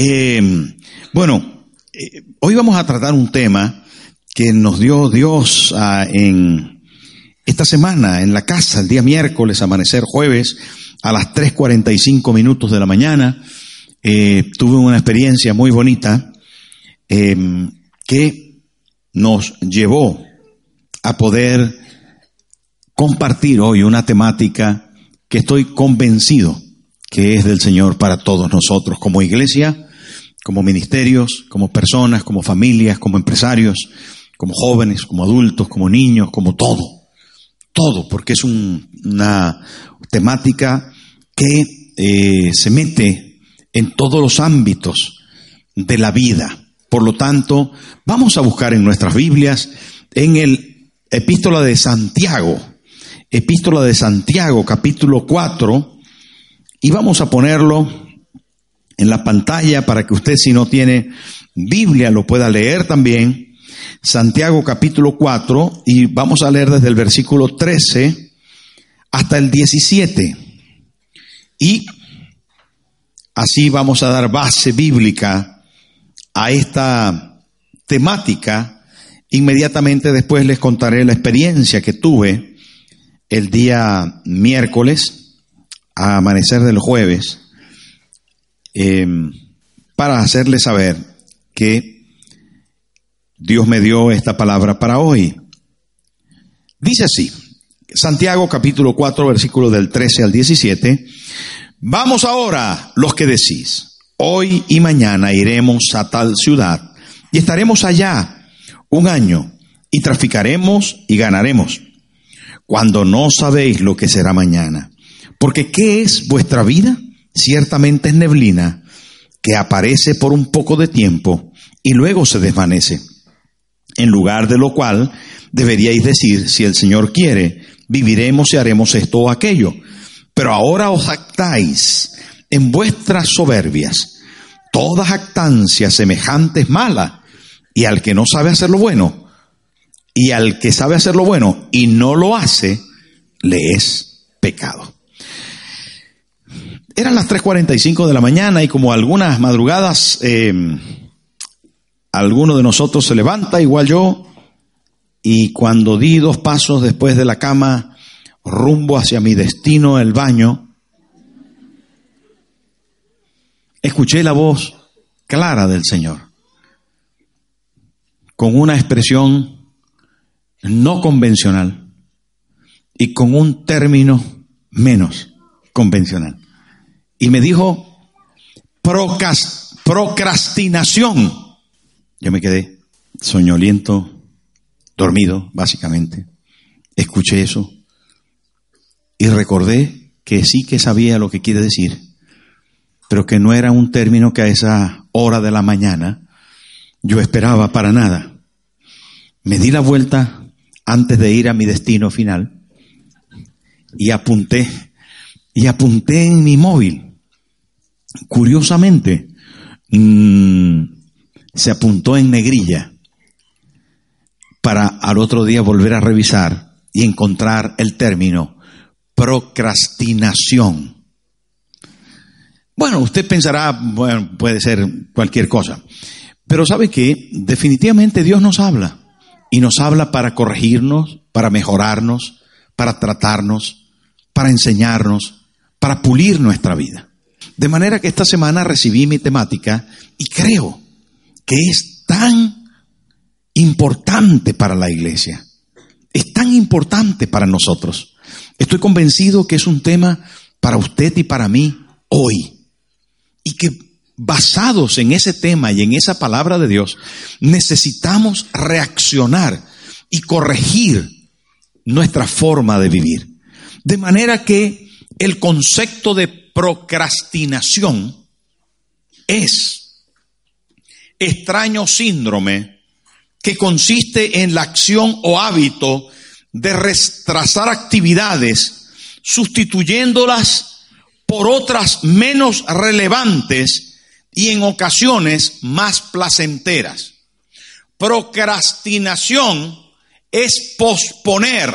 Eh, bueno, eh, hoy vamos a tratar un tema que nos dio Dios ah, en esta semana, en la casa, el día miércoles, amanecer jueves, a las 3.45 minutos de la mañana. Eh, tuve una experiencia muy bonita que nos llevó a poder compartir hoy una temática que estoy convencido que es del Señor para todos nosotros como iglesia como ministerios, como personas, como familias, como empresarios, como jóvenes, como adultos, como niños, como todo. Todo, porque es una temática que eh, se mete en todos los ámbitos de la vida. Por lo tanto, vamos a buscar en nuestras Biblias, en el epístola de Santiago, epístola de Santiago, capítulo 4, y vamos a ponerlo en la pantalla para que usted si no tiene Biblia lo pueda leer también. Santiago capítulo 4 y vamos a leer desde el versículo 13 hasta el 17. Y así vamos a dar base bíblica a esta temática. Inmediatamente después les contaré la experiencia que tuve el día miércoles a amanecer del jueves Em, para hacerle saber que Dios me dio esta palabra para hoy. Dice así, Santiago capítulo 4 versículos del 13 al 17, vamos ahora los que decís, hoy y mañana iremos a tal ciudad y estaremos allá un año y traficaremos y ganaremos, cuando no sabéis lo que será mañana. Porque ¿qué es vuestra vida? Ciertamente es neblina que aparece por un poco de tiempo y luego se desvanece. En lugar de lo cual deberíais decir, si el Señor quiere, viviremos y haremos esto o aquello. Pero ahora os actáis en vuestras soberbias. Toda jactancia semejante es mala. Y al que no sabe hacer lo bueno, y al que sabe hacer lo bueno y no lo hace, le es pecado. Eran las 3.45 de la mañana y como algunas madrugadas, eh, alguno de nosotros se levanta, igual yo, y cuando di dos pasos después de la cama, rumbo hacia mi destino, el baño, escuché la voz clara del Señor, con una expresión no convencional y con un término menos convencional y me dijo procrastinación. Yo me quedé soñoliento, dormido, básicamente. Escuché eso y recordé que sí que sabía lo que quiere decir, pero que no era un término que a esa hora de la mañana yo esperaba para nada. Me di la vuelta antes de ir a mi destino final y apunté, y apunté en mi móvil Curiosamente, mm, se apuntó en negrilla para al otro día volver a revisar y encontrar el término procrastinación. Bueno, usted pensará, bueno, puede ser cualquier cosa, pero sabe que definitivamente Dios nos habla y nos habla para corregirnos, para mejorarnos, para tratarnos, para enseñarnos, para pulir nuestra vida. De manera que esta semana recibí mi temática y creo que es tan importante para la iglesia. Es tan importante para nosotros. Estoy convencido que es un tema para usted y para mí hoy. Y que basados en ese tema y en esa palabra de Dios, necesitamos reaccionar y corregir nuestra forma de vivir. De manera que el concepto de procrastinación es extraño síndrome que consiste en la acción o hábito de retrasar actividades sustituyéndolas por otras menos relevantes y en ocasiones más placenteras. Procrastinación es posponer.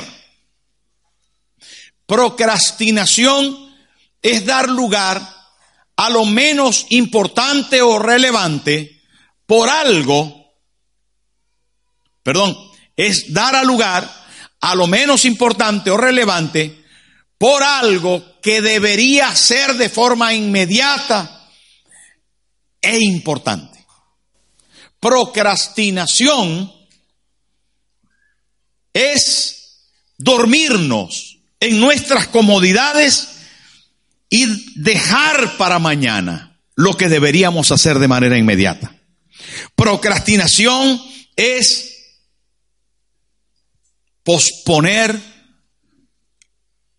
Procrastinación es dar lugar a lo menos importante o relevante por algo, perdón, es dar a lugar a lo menos importante o relevante por algo que debería ser de forma inmediata e importante. Procrastinación es dormirnos en nuestras comodidades y dejar para mañana lo que deberíamos hacer de manera inmediata. Procrastinación es posponer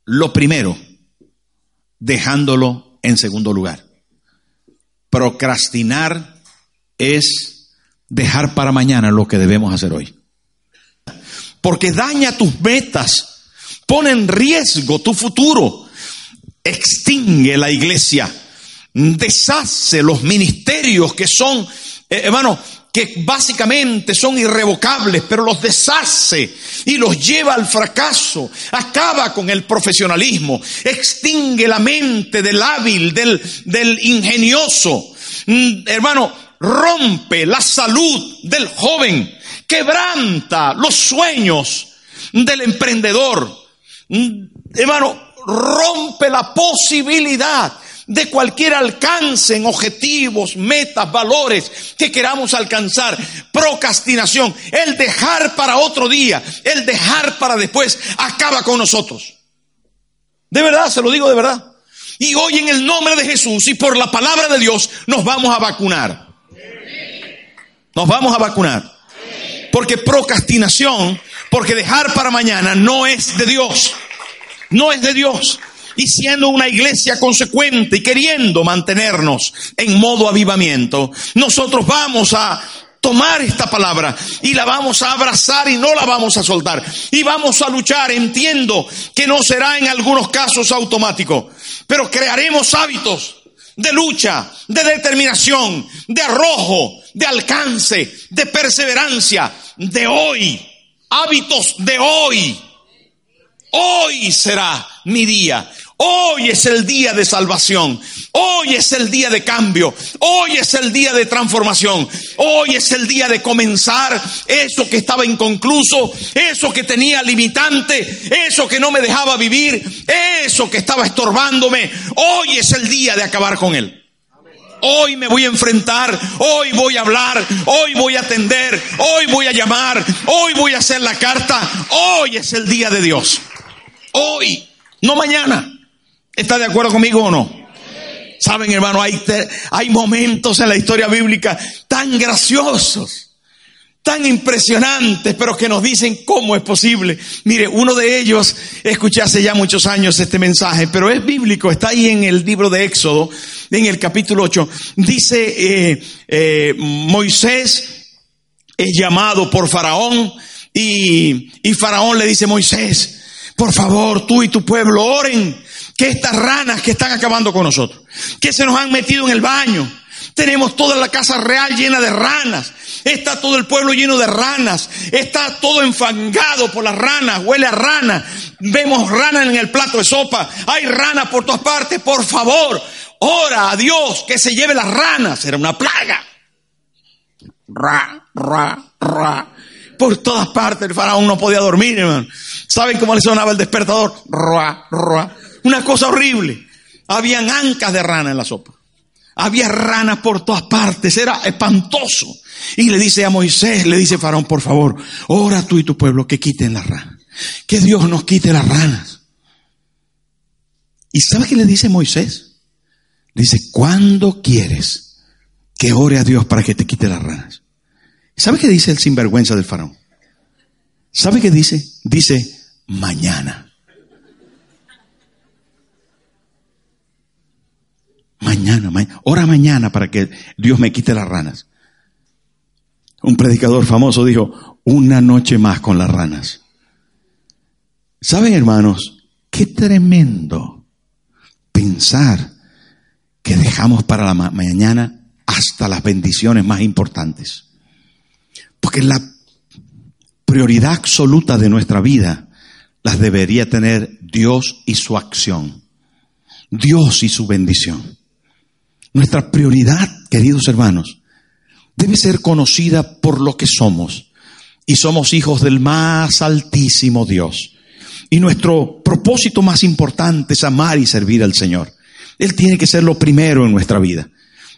lo primero, dejándolo en segundo lugar. Procrastinar es dejar para mañana lo que debemos hacer hoy. Porque daña tus metas, pone en riesgo tu futuro extingue la iglesia, deshace los ministerios que son, eh, hermano, que básicamente son irrevocables, pero los deshace y los lleva al fracaso, acaba con el profesionalismo, extingue la mente del hábil, del, del ingenioso, mm, hermano, rompe la salud del joven, quebranta los sueños del emprendedor, mm, hermano, rompe la posibilidad de cualquier alcance en objetivos, metas, valores que queramos alcanzar. Procrastinación, el dejar para otro día, el dejar para después, acaba con nosotros. De verdad, se lo digo de verdad. Y hoy en el nombre de Jesús y por la palabra de Dios nos vamos a vacunar. Nos vamos a vacunar. Porque procrastinación, porque dejar para mañana no es de Dios no es de Dios. Y siendo una iglesia consecuente y queriendo mantenernos en modo avivamiento, nosotros vamos a tomar esta palabra y la vamos a abrazar y no la vamos a soltar. Y vamos a luchar. Entiendo que no será en algunos casos automático, pero crearemos hábitos de lucha, de determinación, de arrojo, de alcance, de perseverancia, de hoy. Hábitos de hoy Hoy será mi día. Hoy es el día de salvación. Hoy es el día de cambio. Hoy es el día de transformación. Hoy es el día de comenzar eso que estaba inconcluso, eso que tenía limitante, eso que no me dejaba vivir, eso que estaba estorbándome. Hoy es el día de acabar con él. Hoy me voy a enfrentar, hoy voy a hablar, hoy voy a atender, hoy voy a llamar, hoy voy a hacer la carta. Hoy es el día de Dios. Hoy, no mañana. ¿Está de acuerdo conmigo o no? Saben, hermano, hay, hay momentos en la historia bíblica tan graciosos, tan impresionantes, pero que nos dicen cómo es posible. Mire, uno de ellos, escuché hace ya muchos años este mensaje, pero es bíblico, está ahí en el libro de Éxodo, en el capítulo 8. Dice, eh, eh, Moisés es llamado por Faraón y, y Faraón le dice, Moisés, por favor, tú y tu pueblo oren que estas ranas que están acabando con nosotros, que se nos han metido en el baño, tenemos toda la casa real llena de ranas. Está todo el pueblo lleno de ranas. Está todo enfangado por las ranas. Huele a rana. Vemos ranas en el plato de sopa. Hay ranas por todas partes. Por favor, ora a Dios que se lleve las ranas. Era una plaga. Ra, ra, ra por todas partes. El faraón no podía dormir, hermano. ¿Saben cómo le sonaba el despertador? Ruah, ruah. Una cosa horrible. Habían ancas de rana en la sopa. Había ranas por todas partes. Era espantoso. Y le dice a Moisés, le dice Faraón, por favor, ora tú y tu pueblo que quiten las ranas. Que Dios nos quite las ranas. ¿Y sabe qué le dice Moisés? Le dice, ¿cuándo quieres que ore a Dios para que te quite las ranas? ¿Sabe qué dice el sinvergüenza del faraón? ¿Sabe qué dice? Dice, mañana. Mañana, mañana, ora mañana para que Dios me quite las ranas. Un predicador famoso dijo, una noche más con las ranas. ¿Saben, hermanos? Qué tremendo pensar que dejamos para la mañana hasta las bendiciones más importantes. Porque la prioridad absoluta de nuestra vida las debería tener Dios y su acción. Dios y su bendición. Nuestra prioridad, queridos hermanos, debe ser conocida por lo que somos. Y somos hijos del más altísimo Dios. Y nuestro propósito más importante es amar y servir al Señor. Él tiene que ser lo primero en nuestra vida.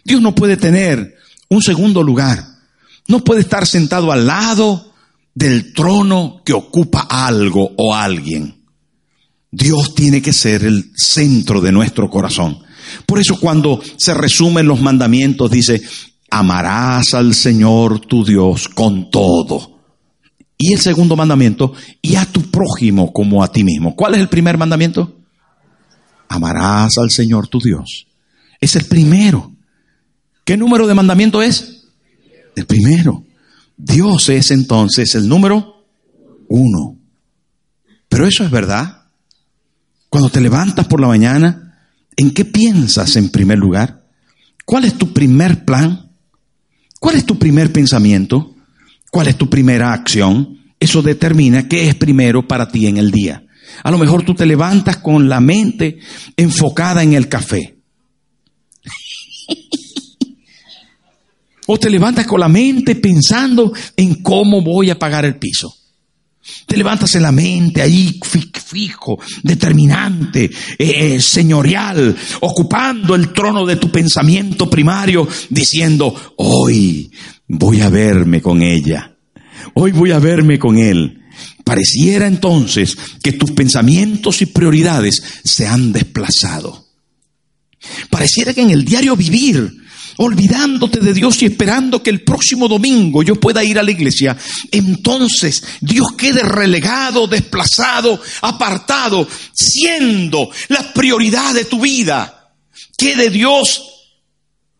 Dios no puede tener un segundo lugar. No puede estar sentado al lado del trono que ocupa algo o alguien. Dios tiene que ser el centro de nuestro corazón. Por eso cuando se resumen los mandamientos dice, amarás al Señor tu Dios con todo. Y el segundo mandamiento, y a tu prójimo como a ti mismo. ¿Cuál es el primer mandamiento? Amarás al Señor tu Dios. Es el primero. ¿Qué número de mandamiento es? El primero. Dios es entonces el número uno. Pero eso es verdad. Cuando te levantas por la mañana, ¿en qué piensas en primer lugar? ¿Cuál es tu primer plan? ¿Cuál es tu primer pensamiento? ¿Cuál es tu primera acción? Eso determina qué es primero para ti en el día. A lo mejor tú te levantas con la mente enfocada en el café. O te levantas con la mente pensando en cómo voy a pagar el piso. Te levantas en la mente ahí fijo, determinante, eh, eh, señorial, ocupando el trono de tu pensamiento primario, diciendo, hoy voy a verme con ella, hoy voy a verme con él. Pareciera entonces que tus pensamientos y prioridades se han desplazado. Pareciera que en el diario vivir olvidándote de Dios y esperando que el próximo domingo yo pueda ir a la iglesia, entonces Dios quede relegado, desplazado, apartado, siendo la prioridad de tu vida. Quede Dios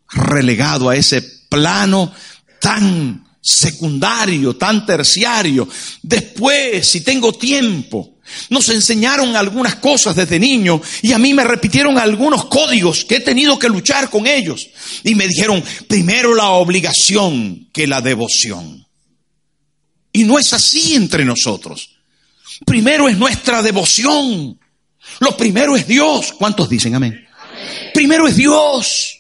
relegado a ese plano tan secundario, tan terciario. Después, si tengo tiempo, nos enseñaron algunas cosas desde niño y a mí me repitieron algunos códigos que he tenido que luchar con ellos. Y me dijeron, primero la obligación que la devoción. Y no es así entre nosotros. Primero es nuestra devoción. Lo primero es Dios. ¿Cuántos dicen amén? Primero es Dios.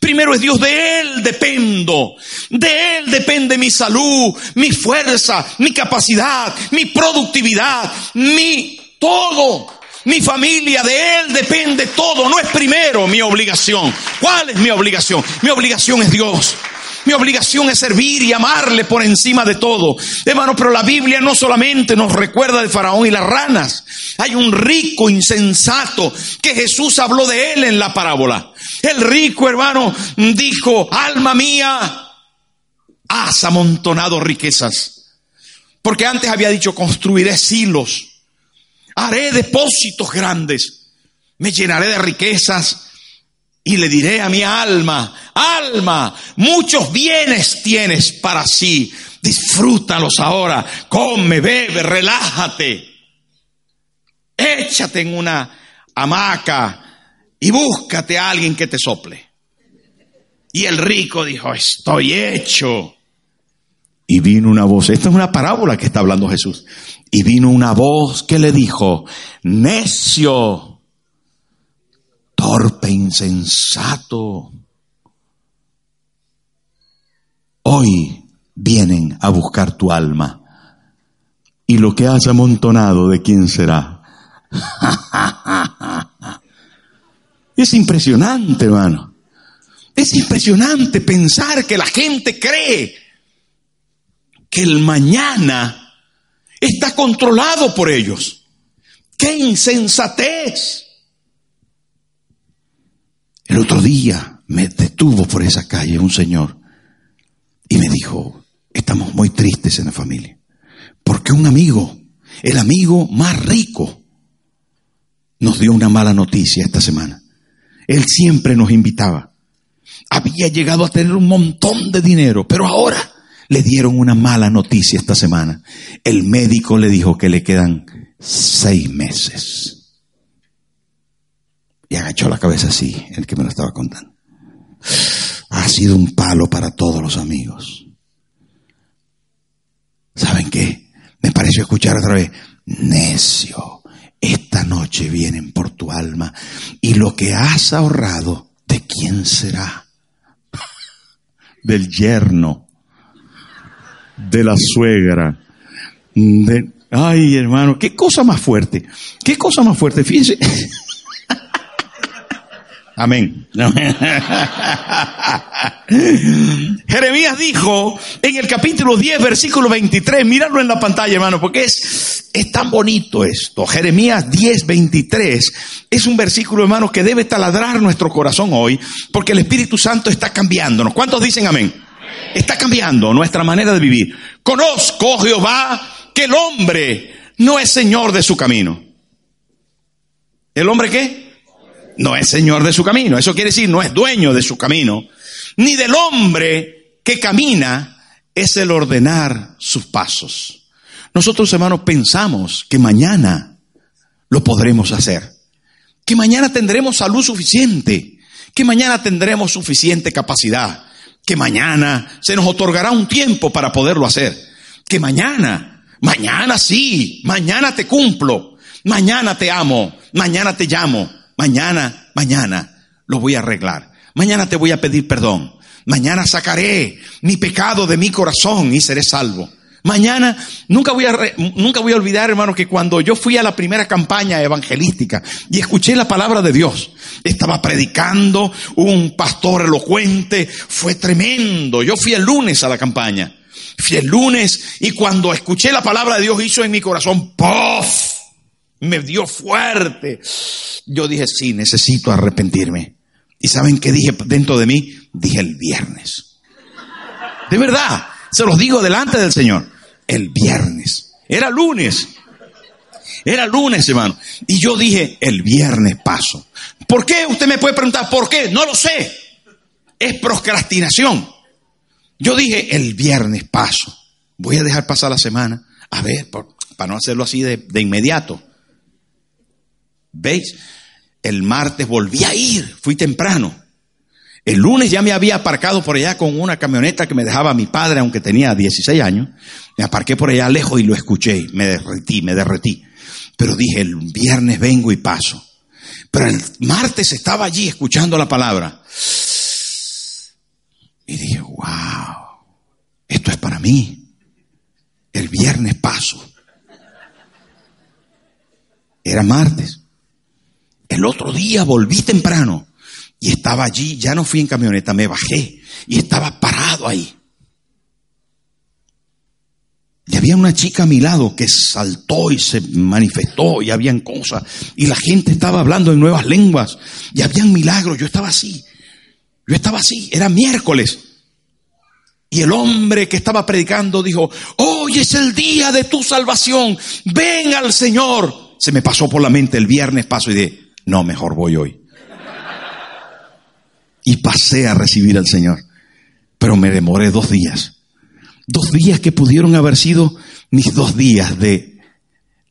Primero es Dios, de Él dependo. De Él depende mi salud, mi fuerza, mi capacidad, mi productividad, mi todo. Mi familia, de Él depende todo. No es primero mi obligación. ¿Cuál es mi obligación? Mi obligación es Dios. Mi obligación es servir y amarle por encima de todo. Hermano, pero la Biblia no solamente nos recuerda de Faraón y las ranas. Hay un rico insensato que Jesús habló de él en la parábola. El rico hermano dijo, alma mía, has amontonado riquezas. Porque antes había dicho, construiré silos, haré depósitos grandes, me llenaré de riquezas y le diré a mi alma, alma, muchos bienes tienes para sí, disfrútalos ahora, come, bebe, relájate, échate en una hamaca y búscate a alguien que te sople. Y el rico dijo, estoy hecho. Y vino una voz, esta es una parábola que está hablando Jesús. Y vino una voz que le dijo, necio, torpe, insensato. Hoy vienen a buscar tu alma. Y lo que has amontonado, ¿de quién será? Es impresionante, hermano. Es impresionante pensar que la gente cree que el mañana está controlado por ellos. ¡Qué insensatez! El otro día me detuvo por esa calle un señor y me dijo, estamos muy tristes en la familia, porque un amigo, el amigo más rico, nos dio una mala noticia esta semana. Él siempre nos invitaba. Había llegado a tener un montón de dinero, pero ahora le dieron una mala noticia esta semana. El médico le dijo que le quedan seis meses. Y agachó la cabeza así, el que me lo estaba contando. Ha sido un palo para todos los amigos. ¿Saben qué? Me pareció escuchar otra vez, necio, esta noche vienen por tu alma y lo que has ahorrado, ¿de quién será? Del yerno, de la suegra, de... Ay, hermano, qué cosa más fuerte, qué cosa más fuerte, fíjense. Amén. Jeremías dijo en el capítulo 10, versículo 23, míralo en la pantalla, hermano, porque es, es tan bonito esto. Jeremías 10, 23 es un versículo, hermano, que debe taladrar nuestro corazón hoy, porque el Espíritu Santo está cambiándonos. ¿Cuántos dicen amén? Está cambiando nuestra manera de vivir. Conozco, Jehová, que el hombre no es señor de su camino. ¿El hombre qué? No es señor de su camino. Eso quiere decir, no es dueño de su camino. Ni del hombre que camina es el ordenar sus pasos. Nosotros, hermanos, pensamos que mañana lo podremos hacer. Que mañana tendremos salud suficiente. Que mañana tendremos suficiente capacidad. Que mañana se nos otorgará un tiempo para poderlo hacer. Que mañana, mañana sí, mañana te cumplo. Mañana te amo. Mañana te llamo mañana, mañana lo voy a arreglar. Mañana te voy a pedir perdón. Mañana sacaré mi pecado de mi corazón y seré salvo. Mañana, nunca voy, a nunca voy a olvidar, hermano, que cuando yo fui a la primera campaña evangelística y escuché la palabra de Dios, estaba predicando un pastor elocuente, fue tremendo. Yo fui el lunes a la campaña, fui el lunes y cuando escuché la palabra de Dios hizo en mi corazón, ¡pof! Me dio fuerte. Yo dije, sí, necesito arrepentirme. ¿Y saben qué dije dentro de mí? Dije el viernes. De verdad, se los digo delante del Señor. El viernes. Era lunes. Era lunes, hermano. Y yo dije, el viernes paso. ¿Por qué? Usted me puede preguntar, ¿por qué? No lo sé. Es procrastinación. Yo dije, el viernes paso. Voy a dejar pasar la semana. A ver, para no hacerlo así de, de inmediato. ¿Veis? El martes volví a ir, fui temprano. El lunes ya me había aparcado por allá con una camioneta que me dejaba mi padre, aunque tenía 16 años. Me aparqué por allá lejos y lo escuché. Me derretí, me derretí. Pero dije, el viernes vengo y paso. Pero el martes estaba allí escuchando la palabra. Y dije, wow, esto es para mí. El viernes paso. Era martes. El otro día volví temprano y estaba allí, ya no fui en camioneta, me bajé y estaba parado ahí. Y había una chica a mi lado que saltó y se manifestó y habían cosas. Y la gente estaba hablando en nuevas lenguas y habían milagros. Yo estaba así. Yo estaba así. Era miércoles. Y el hombre que estaba predicando dijo, hoy es el día de tu salvación. Ven al Señor. Se me pasó por la mente el viernes paso y de, no, mejor voy hoy. Y pasé a recibir al Señor. Pero me demoré dos días. Dos días que pudieron haber sido mis dos días de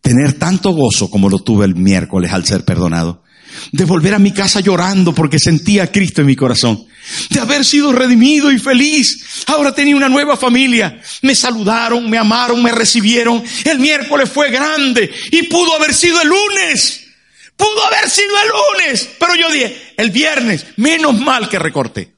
tener tanto gozo como lo tuve el miércoles al ser perdonado. De volver a mi casa llorando porque sentía a Cristo en mi corazón. De haber sido redimido y feliz. Ahora tenía una nueva familia. Me saludaron, me amaron, me recibieron. El miércoles fue grande y pudo haber sido el lunes. Pudo haber sido el lunes, pero yo dije, el viernes, menos mal que recorté.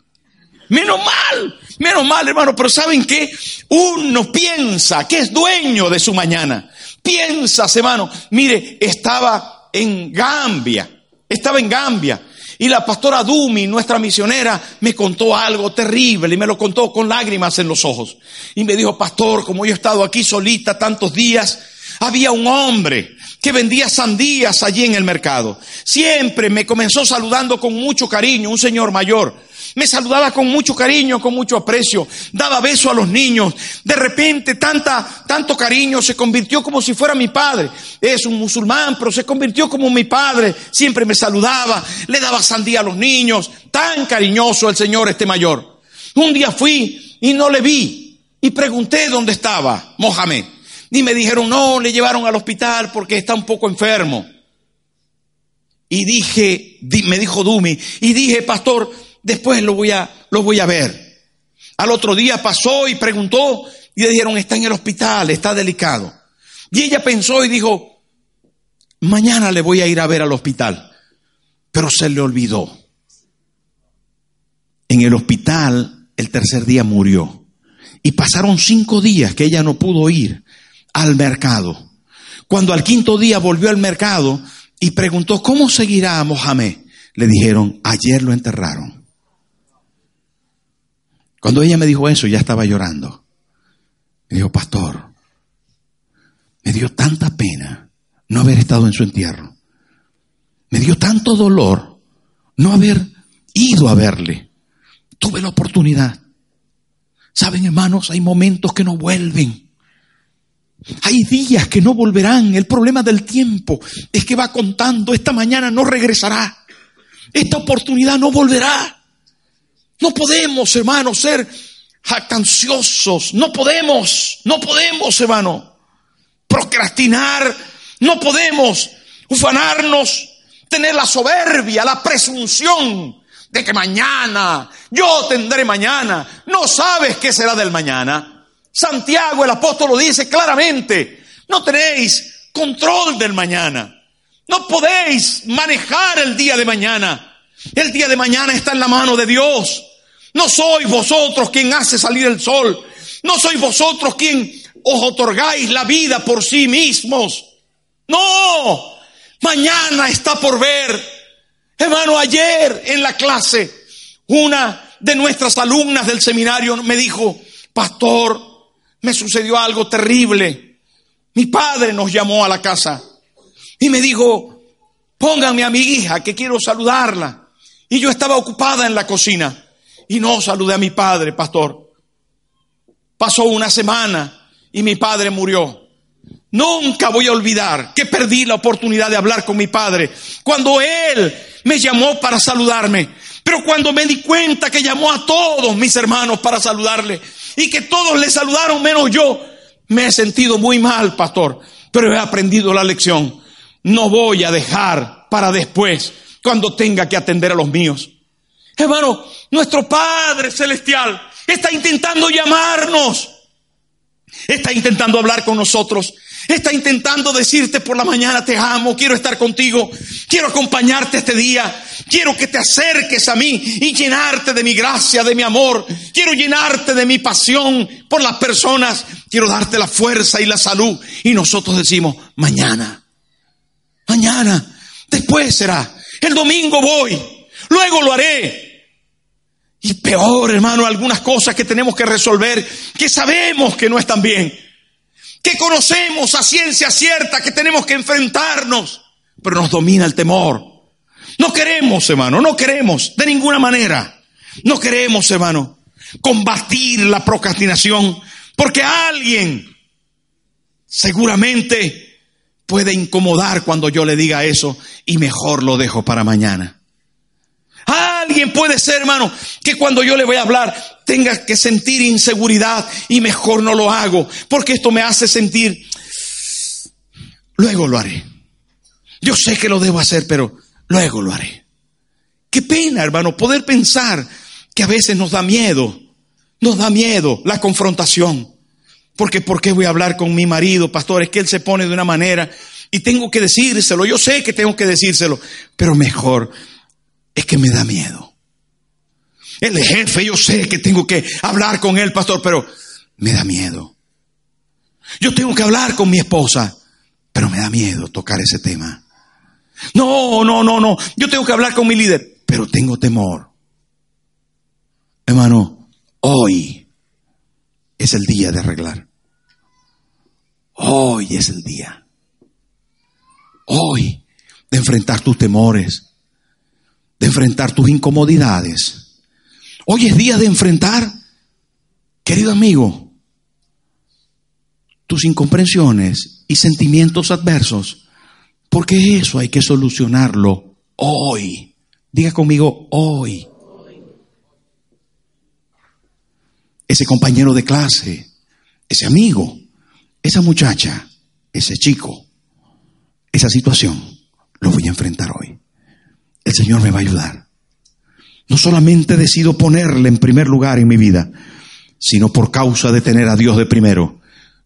Menos mal, menos mal, hermano, pero ¿saben qué? Uno piensa que es dueño de su mañana. Piensas, hermano, mire, estaba en Gambia, estaba en Gambia. Y la pastora Dumi, nuestra misionera, me contó algo terrible y me lo contó con lágrimas en los ojos. Y me dijo, pastor, como yo he estado aquí solita tantos días, había un hombre que vendía sandías allí en el mercado. Siempre me comenzó saludando con mucho cariño, un señor mayor. me saludaba con mucho cariño, con mucho aprecio, daba beso a los niños. De repente, tanta, tanto cariño se convirtió como si fuera mi padre. Es un musulmán, pero se convirtió como mi padre. Siempre me saludaba, le daba sandía a los niños. Tan cariñoso el Señor este mayor. Un día fui y no le vi y pregunté dónde estaba Mohamed. Y me dijeron, no, le llevaron al hospital porque está un poco enfermo. Y dije, me dijo Dumi, y dije, pastor, después lo voy a, lo voy a ver. Al otro día pasó y preguntó y le dijeron, está en el hospital, está delicado. Y ella pensó y dijo, mañana le voy a ir a ver al hospital. Pero se le olvidó. En el hospital, el tercer día murió. Y pasaron cinco días que ella no pudo ir al mercado. Cuando al quinto día volvió al mercado, y preguntó, ¿cómo seguirá a Mohamed? Le dijeron, ayer lo enterraron. Cuando ella me dijo eso, ya estaba llorando. Me dijo, pastor, me dio tanta pena no haber estado en su entierro. Me dio tanto dolor no haber ido a verle. Tuve la oportunidad. Saben, hermanos, hay momentos que no vuelven. Hay días que no volverán. El problema del tiempo es que va contando. Esta mañana no regresará. Esta oportunidad no volverá. No podemos, hermano, ser jactanciosos. No podemos, no podemos, hermano, procrastinar. No podemos ufanarnos, tener la soberbia, la presunción de que mañana, yo tendré mañana. No sabes qué será del mañana. Santiago el apóstol lo dice claramente, no tenéis control del mañana, no podéis manejar el día de mañana. El día de mañana está en la mano de Dios. No sois vosotros quien hace salir el sol, no sois vosotros quien os otorgáis la vida por sí mismos. No, mañana está por ver. Hermano, ayer en la clase, una de nuestras alumnas del seminario me dijo, pastor, me sucedió algo terrible. Mi padre nos llamó a la casa y me dijo, pónganme a mi hija que quiero saludarla. Y yo estaba ocupada en la cocina y no saludé a mi padre, pastor. Pasó una semana y mi padre murió. Nunca voy a olvidar que perdí la oportunidad de hablar con mi padre cuando él me llamó para saludarme. Pero cuando me di cuenta que llamó a todos mis hermanos para saludarle, y que todos le saludaron menos yo. Me he sentido muy mal, pastor, pero he aprendido la lección. No voy a dejar para después, cuando tenga que atender a los míos. Hermano, nuestro Padre Celestial está intentando llamarnos, está intentando hablar con nosotros, está intentando decirte por la mañana, te amo, quiero estar contigo, quiero acompañarte este día, quiero que te acerques a mí y llenarte de mi gracia, de mi amor, quiero llenarte de mi pasión por las personas, quiero darte la fuerza y la salud. Y nosotros decimos, mañana, mañana, después será, el domingo voy, luego lo haré. Y peor, hermano, algunas cosas que tenemos que resolver, que sabemos que no están bien que conocemos a ciencia cierta que tenemos que enfrentarnos, pero nos domina el temor. No queremos, hermano, no queremos de ninguna manera. No queremos, hermano, combatir la procrastinación, porque alguien seguramente puede incomodar cuando yo le diga eso y mejor lo dejo para mañana. Alguien puede ser, hermano, que cuando yo le voy a hablar tenga que sentir inseguridad y mejor no lo hago, porque esto me hace sentir, luego lo haré. Yo sé que lo debo hacer, pero luego lo haré. Qué pena, hermano, poder pensar que a veces nos da miedo, nos da miedo la confrontación. Porque ¿por qué voy a hablar con mi marido, pastor? Es que él se pone de una manera y tengo que decírselo. Yo sé que tengo que decírselo, pero mejor es que me da miedo. El jefe, yo sé que tengo que hablar con él, pastor, pero me da miedo. Yo tengo que hablar con mi esposa, pero me da miedo tocar ese tema. No, no, no, no. Yo tengo que hablar con mi líder, pero tengo temor. Hermano, hoy es el día de arreglar. Hoy es el día. Hoy de enfrentar tus temores, de enfrentar tus incomodidades, Hoy es día de enfrentar, querido amigo, tus incomprensiones y sentimientos adversos, porque eso hay que solucionarlo hoy. Diga conmigo, hoy. Ese compañero de clase, ese amigo, esa muchacha, ese chico, esa situación, lo voy a enfrentar hoy. El Señor me va a ayudar. No solamente decido ponerle en primer lugar en mi vida, sino por causa de tener a Dios de primero,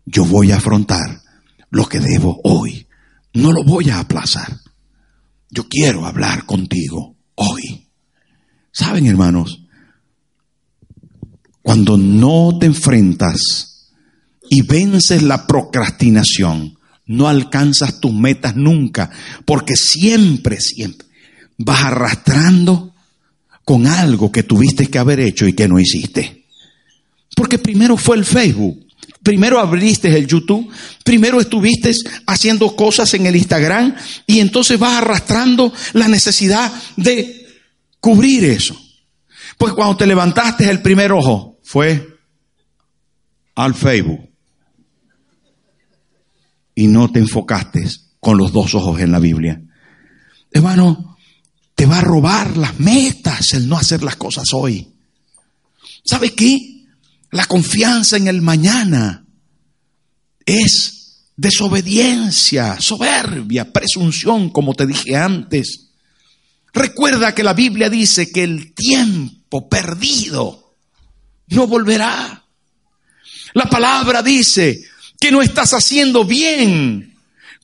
yo voy a afrontar lo que debo hoy. No lo voy a aplazar. Yo quiero hablar contigo hoy. ¿Saben, hermanos? Cuando no te enfrentas y vences la procrastinación, no alcanzas tus metas nunca, porque siempre, siempre vas arrastrando con algo que tuviste que haber hecho y que no hiciste. Porque primero fue el Facebook, primero abriste el YouTube, primero estuviste haciendo cosas en el Instagram y entonces vas arrastrando la necesidad de cubrir eso. Pues cuando te levantaste el primer ojo fue al Facebook y no te enfocaste con los dos ojos en la Biblia. Hermano, te va a robar las metas el no hacer las cosas hoy. ¿Sabe qué? La confianza en el mañana es desobediencia, soberbia, presunción, como te dije antes. Recuerda que la Biblia dice que el tiempo perdido no volverá. La palabra dice que no estás haciendo bien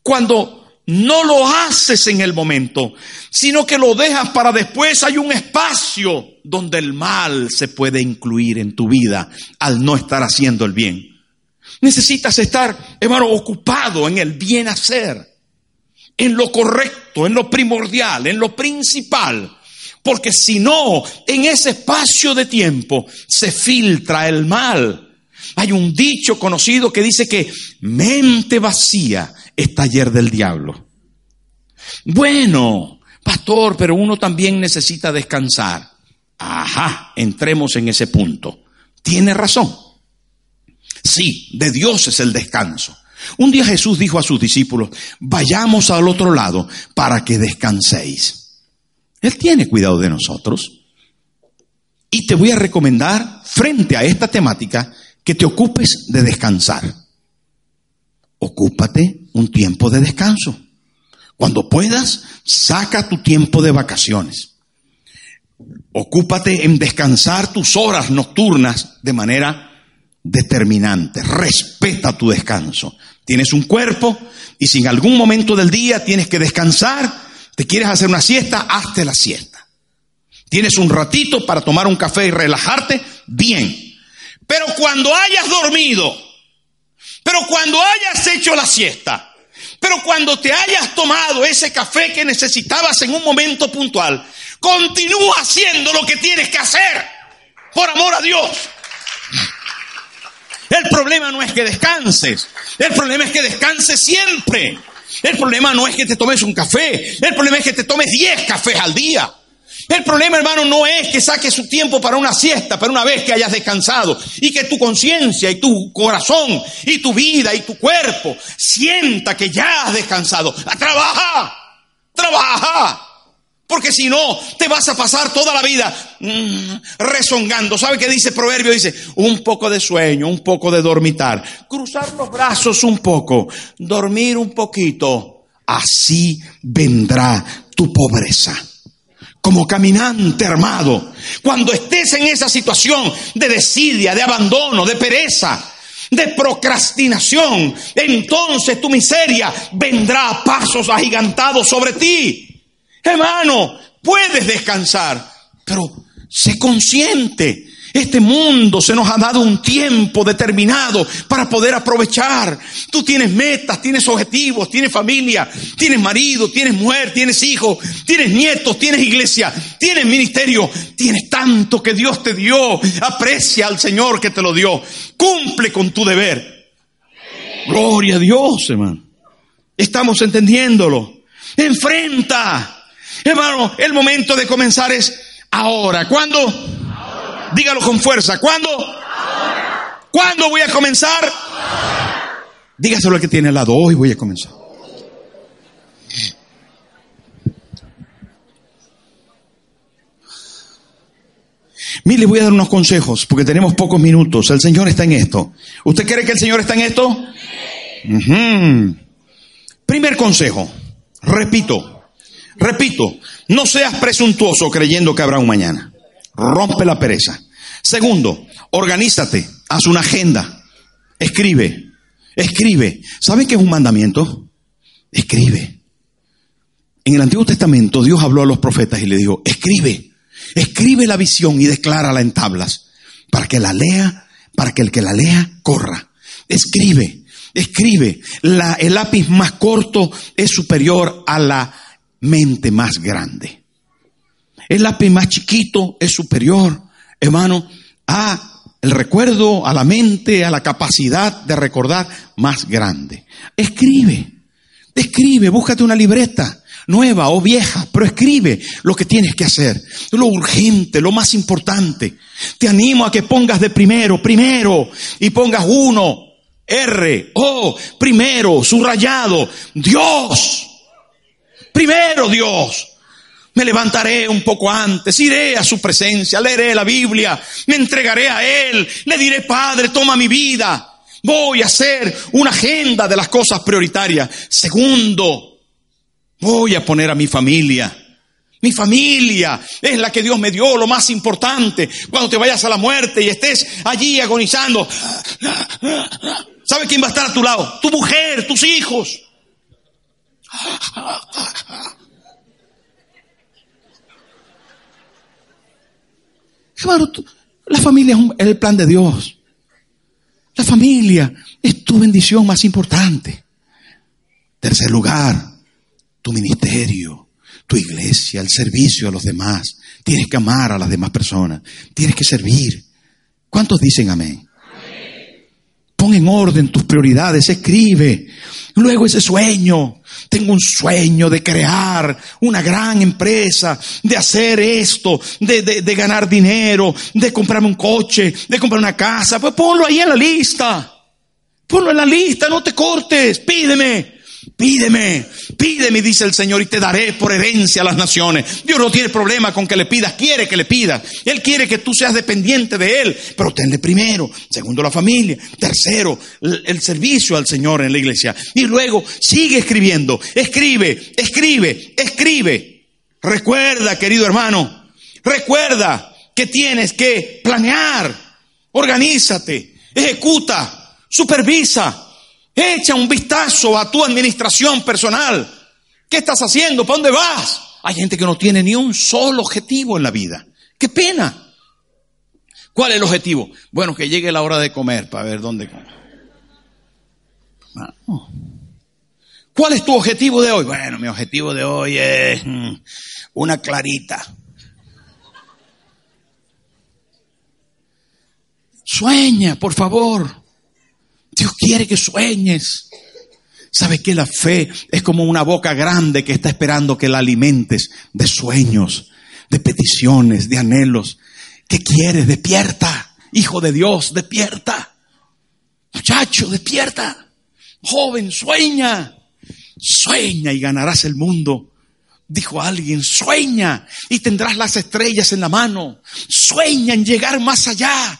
cuando no lo haces en el momento, sino que lo dejas para después. Hay un espacio donde el mal se puede incluir en tu vida al no estar haciendo el bien. Necesitas estar, hermano, ocupado en el bien hacer, en lo correcto, en lo primordial, en lo principal. Porque si no, en ese espacio de tiempo se filtra el mal. Hay un dicho conocido que dice que mente vacía es taller del diablo. Bueno, pastor, pero uno también necesita descansar. Ajá, entremos en ese punto. Tiene razón. Sí, de Dios es el descanso. Un día Jesús dijo a sus discípulos, vayamos al otro lado para que descanséis. Él tiene cuidado de nosotros. Y te voy a recomendar, frente a esta temática, que te ocupes de descansar ocúpate un tiempo de descanso. Cuando puedas, saca tu tiempo de vacaciones. Ocúpate en descansar tus horas nocturnas de manera determinante. Respeta tu descanso. Tienes un cuerpo y si en algún momento del día tienes que descansar, te quieres hacer una siesta, hazte la siesta. Tienes un ratito para tomar un café y relajarte, bien. Pero cuando hayas dormido, pero cuando hayas hecho la siesta, pero cuando te hayas tomado ese café que necesitabas en un momento puntual, continúa haciendo lo que tienes que hacer, por amor a Dios. El problema no es que descanses, el problema es que descanses siempre. El problema no es que te tomes un café, el problema es que te tomes 10 cafés al día. El problema, hermano, no es que saques su tiempo para una siesta, para una vez que hayas descansado y que tu conciencia y tu corazón y tu vida y tu cuerpo sienta que ya has descansado. Trabaja, trabaja. Porque si no, te vas a pasar toda la vida mm, rezongando. ¿Sabe qué dice Proverbio? Dice, un poco de sueño, un poco de dormitar, cruzar los brazos un poco, dormir un poquito. Así vendrá tu pobreza como caminante armado. Cuando estés en esa situación de desidia, de abandono, de pereza, de procrastinación, entonces tu miseria vendrá a pasos agigantados sobre ti. Hermano, puedes descansar, pero sé consciente este mundo se nos ha dado un tiempo determinado para poder aprovechar. Tú tienes metas, tienes objetivos, tienes familia, tienes marido, tienes mujer, tienes hijos, tienes nietos, tienes iglesia, tienes ministerio, tienes tanto que Dios te dio. Aprecia al Señor que te lo dio. Cumple con tu deber. Gloria a Dios, hermano. Estamos entendiéndolo. Enfrenta. Hermano, el momento de comenzar es ahora. ¿Cuándo? Dígalo con fuerza. ¿Cuándo? ¿Cuándo voy a comenzar? Dígaselo al que tiene al lado. Hoy voy a comenzar. Mire, voy a dar unos consejos porque tenemos pocos minutos. El Señor está en esto. ¿Usted cree que el Señor está en esto? Primer consejo. Repito. Repito. No seas presuntuoso creyendo que habrá un mañana. Rompe la pereza. Segundo, organízate. Haz una agenda. Escribe. Escribe. ¿Sabe qué es un mandamiento? Escribe. En el Antiguo Testamento Dios habló a los profetas y le dijo, escribe. Escribe la visión y declárala en tablas para que la lea, para que el que la lea corra. Escribe, escribe. El lápiz más corto es superior a la mente más grande. El lápiz más chiquito es superior, hermano, a el recuerdo, a la mente, a la capacidad de recordar más grande. Escribe, escribe, búscate una libreta nueva o vieja, pero escribe lo que tienes que hacer, lo urgente, lo más importante. Te animo a que pongas de primero, primero, y pongas uno, R, O, primero, subrayado, Dios. Primero Dios. Me levantaré un poco antes, iré a su presencia, leeré la Biblia, me entregaré a Él, le diré, Padre, toma mi vida. Voy a hacer una agenda de las cosas prioritarias. Segundo, Voy a poner a mi familia. Mi familia es la que Dios me dio, lo más importante. Cuando te vayas a la muerte y estés allí agonizando, ¿sabe quién va a estar a tu lado? Tu mujer, tus hijos. Hermano, la familia es el plan de Dios. La familia es tu bendición más importante. Tercer lugar, tu ministerio, tu iglesia, el servicio a los demás. Tienes que amar a las demás personas. Tienes que servir. ¿Cuántos dicen amén? Pon en orden tus prioridades, escribe. Luego ese sueño. Tengo un sueño de crear una gran empresa, de hacer esto, de, de, ganar dinero, de comprarme un coche, de comprar una casa. Pues ponlo ahí en la lista. Ponlo en la lista, no te cortes, pídeme. Pídeme, pídeme, dice el Señor, y te daré por herencia a las naciones. Dios no tiene problema con que le pidas, quiere que le pidas. Él quiere que tú seas dependiente de Él, pero tenle primero. Segundo, la familia. Tercero, el, servicio al Señor en la iglesia. Y luego, sigue escribiendo. Escribe, escribe, escribe. Recuerda, querido hermano, recuerda que tienes que planear, organízate, ejecuta, supervisa Echa un vistazo a tu administración personal. ¿Qué estás haciendo? ¿Para dónde vas? Hay gente que no tiene ni un solo objetivo en la vida. ¡Qué pena! ¿Cuál es el objetivo? Bueno, que llegue la hora de comer para ver dónde comer. ¿Cuál es tu objetivo de hoy? Bueno, mi objetivo de hoy es mm, una clarita. Sueña, por favor. Dios quiere que sueñes. ¿Sabe que la fe es como una boca grande que está esperando que la alimentes de sueños, de peticiones, de anhelos? ¿Qué quieres? Despierta. Hijo de Dios, despierta. Muchacho, despierta. Joven, sueña. Sueña y ganarás el mundo. Dijo alguien, sueña y tendrás las estrellas en la mano. Sueña en llegar más allá.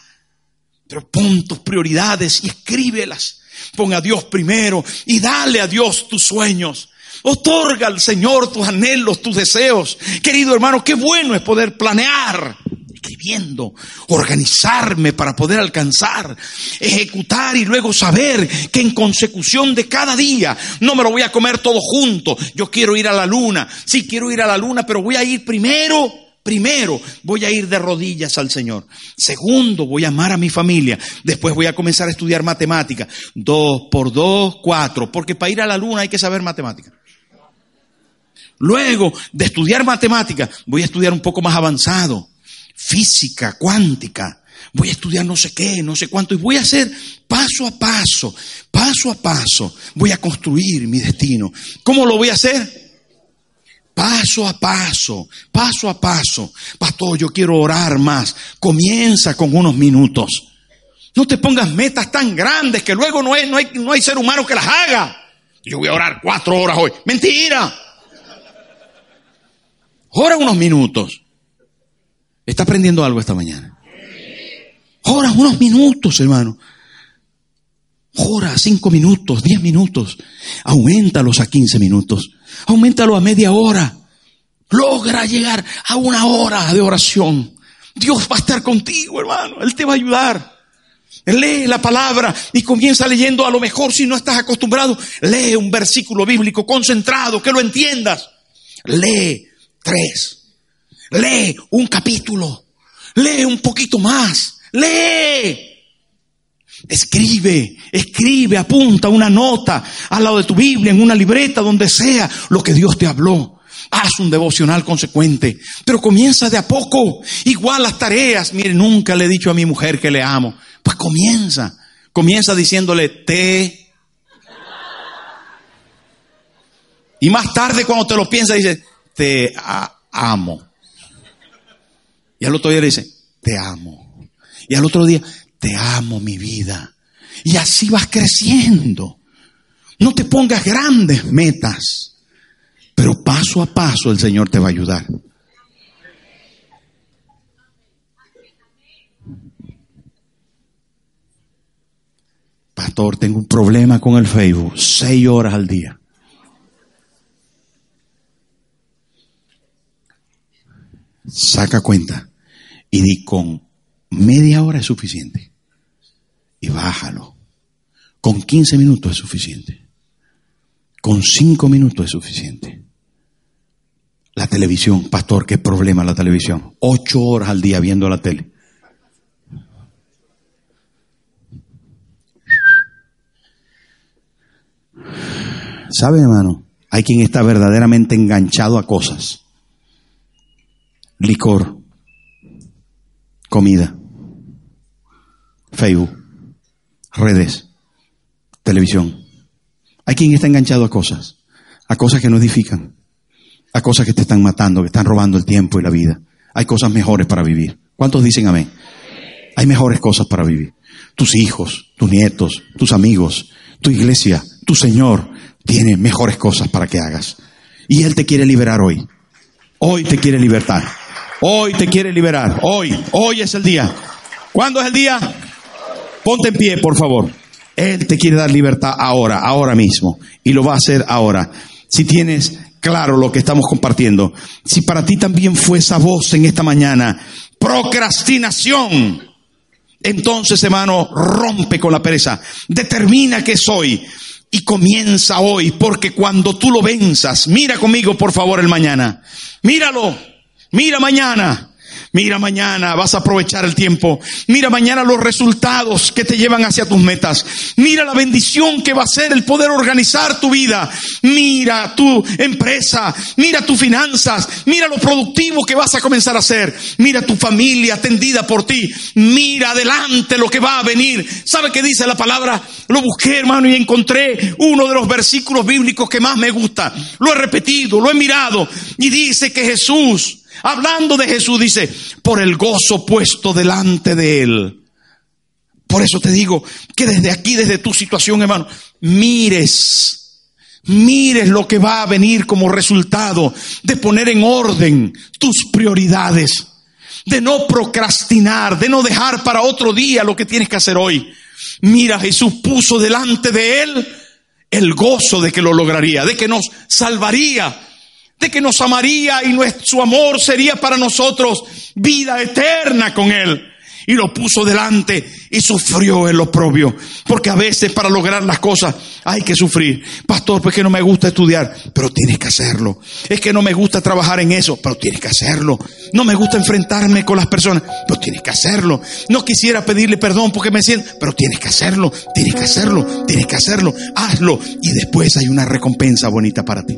Pero pon tus prioridades y escríbelas. Pon a Dios primero y dale a Dios tus sueños. Otorga al Señor tus anhelos, tus deseos. Querido hermano, qué bueno es poder planear, escribiendo, organizarme para poder alcanzar, ejecutar y luego saber que en consecución de cada día no me lo voy a comer todo junto. Yo quiero ir a la luna. Sí, quiero ir a la luna, pero voy a ir primero Primero, voy a ir de rodillas al Señor. Segundo, voy a amar a mi familia. Después voy a comenzar a estudiar matemática. Dos por dos, cuatro. Porque para ir a la luna hay que saber matemática. Luego de estudiar matemática, voy a estudiar un poco más avanzado. Física, cuántica. Voy a estudiar no sé qué, no sé cuánto. Y voy a hacer paso a paso, paso a paso. Voy a construir mi destino. ¿Cómo lo voy a hacer? Paso a paso, paso a paso. Pastor, yo quiero orar más. Comienza con unos minutos. No te pongas metas tan grandes que luego no, no, hay, no hay ser humano que las haga. Yo voy a orar cuatro horas hoy. Mentira. Ora unos minutos. ¿Está aprendiendo algo esta mañana? Ora unos minutos, hermano. Ora cinco minutos, diez minutos. Aumentalos a quince minutos. Aumentalo a media hora. Logra llegar a una hora de oración. Dios va a estar contigo, hermano. Él te va a ayudar. Lee la palabra y comienza leyendo a lo mejor si no estás acostumbrado. Lee un versículo bíblico concentrado, que lo entiendas. Lee tres. Lee un capítulo. Lee un poquito más. Lee. Escribe, escribe, apunta una nota al lado de tu Biblia, en una libreta, donde sea lo que Dios te habló. Haz un devocional consecuente, pero comienza de a poco. Igual las tareas. Mire, nunca le he dicho a mi mujer que le amo. Pues comienza, comienza diciéndole te. Y más tarde cuando te lo piensas dice, te amo. Y al otro día le dice, te amo. Y al otro día, te amo mi vida. Y así vas creciendo. No te pongas grandes metas, pero paso a paso el Señor te va a ayudar. Pastor, tengo un problema con el Facebook, seis horas al día. Saca cuenta y di con media hora es suficiente y bájalo. Con 15 minutos es suficiente. Con 5 minutos es suficiente. La televisión, pastor, qué problema la televisión. Ocho horas al día viendo la tele. ¿Sabe, hermano? Hay quien está verdaderamente enganchado a cosas. Licor, comida, Facebook, redes, televisión. Hay quien está enganchado a cosas, a cosas que no edifican, a cosas que te están matando, que están robando el tiempo y la vida. Hay cosas mejores para vivir. ¿Cuántos dicen amén? Hay mejores cosas para vivir. Tus hijos, tus nietos, tus amigos, tu iglesia, tu Señor tiene mejores cosas para que hagas. Y Él te quiere liberar hoy. Hoy te quiere libertar. Hoy te quiere liberar. Hoy, hoy es el día. ¿Cuándo es el día? Ponte en pie, por favor. Él te quiere dar libertad ahora, ahora mismo. Y lo va a hacer ahora. Si tienes claro lo que estamos compartiendo, si para ti también fue esa voz en esta mañana, procrastinación, entonces hermano, rompe con la pereza. Determina que soy y comienza hoy, porque cuando tú lo venzas, mira conmigo por favor el mañana. Míralo, mira mañana. Mira mañana, vas a aprovechar el tiempo. Mira mañana los resultados que te llevan hacia tus metas. Mira la bendición que va a ser el poder organizar tu vida. Mira tu empresa. Mira tus finanzas. Mira lo productivo que vas a comenzar a hacer. Mira tu familia atendida por ti. Mira adelante lo que va a venir. ¿Sabe qué dice la palabra? Lo busqué, hermano, y encontré uno de los versículos bíblicos que más me gusta. Lo he repetido, lo he mirado. Y dice que Jesús Hablando de Jesús dice, por el gozo puesto delante de él. Por eso te digo que desde aquí, desde tu situación, hermano, mires, mires lo que va a venir como resultado de poner en orden tus prioridades, de no procrastinar, de no dejar para otro día lo que tienes que hacer hoy. Mira, Jesús puso delante de él el gozo de que lo lograría, de que nos salvaría, de que nos amaría y nuestro amor sería para nosotros vida eterna con Él. Y lo puso delante y sufrió el oprobio. Porque a veces para lograr las cosas hay que sufrir. Pastor, pues que no me gusta estudiar, pero tienes que hacerlo. Es que no me gusta trabajar en eso, pero tienes que hacerlo. No me gusta enfrentarme con las personas, pero tienes que hacerlo. No quisiera pedirle perdón porque me siento, pero tienes que hacerlo, tienes que hacerlo, tienes que hacerlo. Hazlo y después hay una recompensa bonita para ti.